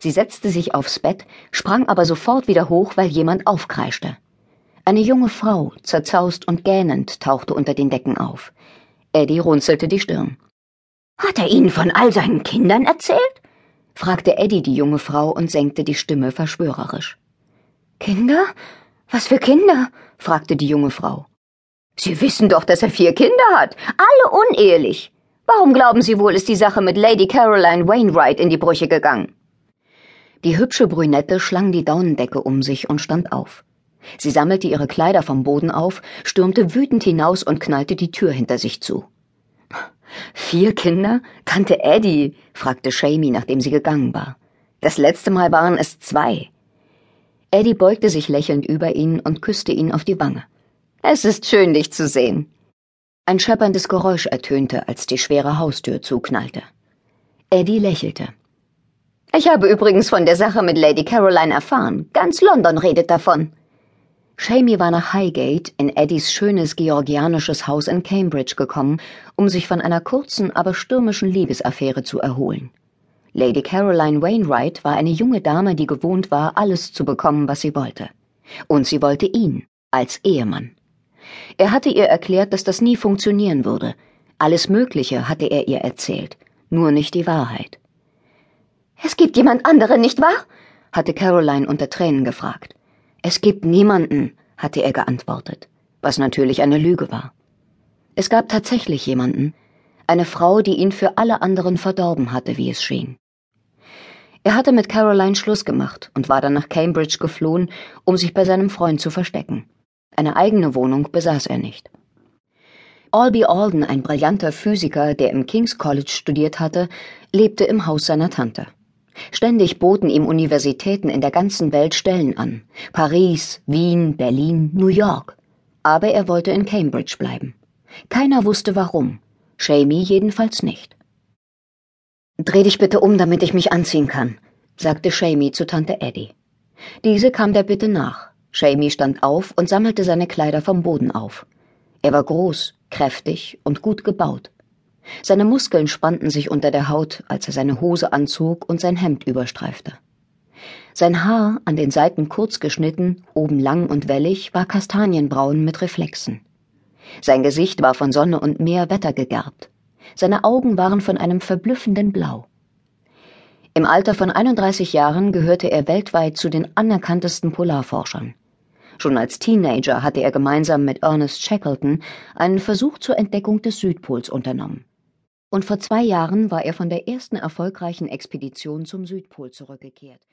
Sie setzte sich aufs Bett, sprang aber sofort wieder hoch, weil jemand aufkreischte. Eine junge Frau, zerzaust und gähnend, tauchte unter den Decken auf. Eddie runzelte die Stirn. Hat er Ihnen von all seinen Kindern erzählt? fragte Eddie die junge Frau und senkte die Stimme verschwörerisch. Kinder? Was für Kinder? fragte die junge Frau. Sie wissen doch, dass er vier Kinder hat, alle unehelich. Warum glauben Sie wohl, ist die Sache mit Lady Caroline Wainwright in die Brüche gegangen? Die hübsche Brünette schlang die Daunendecke um sich und stand auf. Sie sammelte ihre Kleider vom Boden auf, stürmte wütend hinaus und knallte die Tür hinter sich zu. Vier Kinder? Tante Eddie? fragte Shamey, nachdem sie gegangen war. Das letzte Mal waren es zwei. Eddie beugte sich lächelnd über ihn und küsste ihn auf die Wange. Es ist schön, dich zu sehen. Ein schepperndes Geräusch ertönte, als die schwere Haustür zuknallte. Eddie lächelte. Ich habe übrigens von der Sache mit Lady Caroline erfahren. Ganz London redet davon. Shamey war nach Highgate in Eddies schönes georgianisches Haus in Cambridge gekommen, um sich von einer kurzen, aber stürmischen Liebesaffäre zu erholen. Lady Caroline Wainwright war eine junge Dame, die gewohnt war, alles zu bekommen, was sie wollte. Und sie wollte ihn als Ehemann. Er hatte ihr erklärt, dass das nie funktionieren würde. Alles Mögliche hatte er ihr erzählt, nur nicht die Wahrheit. Es gibt jemand anderen, nicht wahr? hatte Caroline unter Tränen gefragt. Es gibt niemanden, hatte er geantwortet, was natürlich eine Lüge war. Es gab tatsächlich jemanden, eine Frau, die ihn für alle anderen verdorben hatte, wie es schien. Er hatte mit Caroline Schluss gemacht und war dann nach Cambridge geflohen, um sich bei seinem Freund zu verstecken. Eine eigene Wohnung besaß er nicht. Albie Alden, ein brillanter Physiker, der im King's College studiert hatte, lebte im Haus seiner Tante. Ständig boten ihm Universitäten in der ganzen Welt Stellen an. Paris, Wien, Berlin, New York. Aber er wollte in Cambridge bleiben. Keiner wusste warum. Shamey jedenfalls nicht. Dreh dich bitte um, damit ich mich anziehen kann, sagte Shamey zu Tante Eddie. Diese kam der Bitte nach. Shamey stand auf und sammelte seine Kleider vom Boden auf. Er war groß, kräftig und gut gebaut. Seine Muskeln spannten sich unter der Haut, als er seine Hose anzog und sein Hemd überstreifte. Sein Haar, an den Seiten kurz geschnitten, oben lang und wellig, war kastanienbraun mit Reflexen. Sein Gesicht war von Sonne und Meer wettergegerbt. Seine Augen waren von einem verblüffenden Blau. Im Alter von 31 Jahren gehörte er weltweit zu den anerkanntesten Polarforschern. Schon als Teenager hatte er gemeinsam mit Ernest Shackleton einen Versuch zur Entdeckung des Südpols unternommen und vor zwei Jahren war er von der ersten erfolgreichen Expedition zum Südpol zurückgekehrt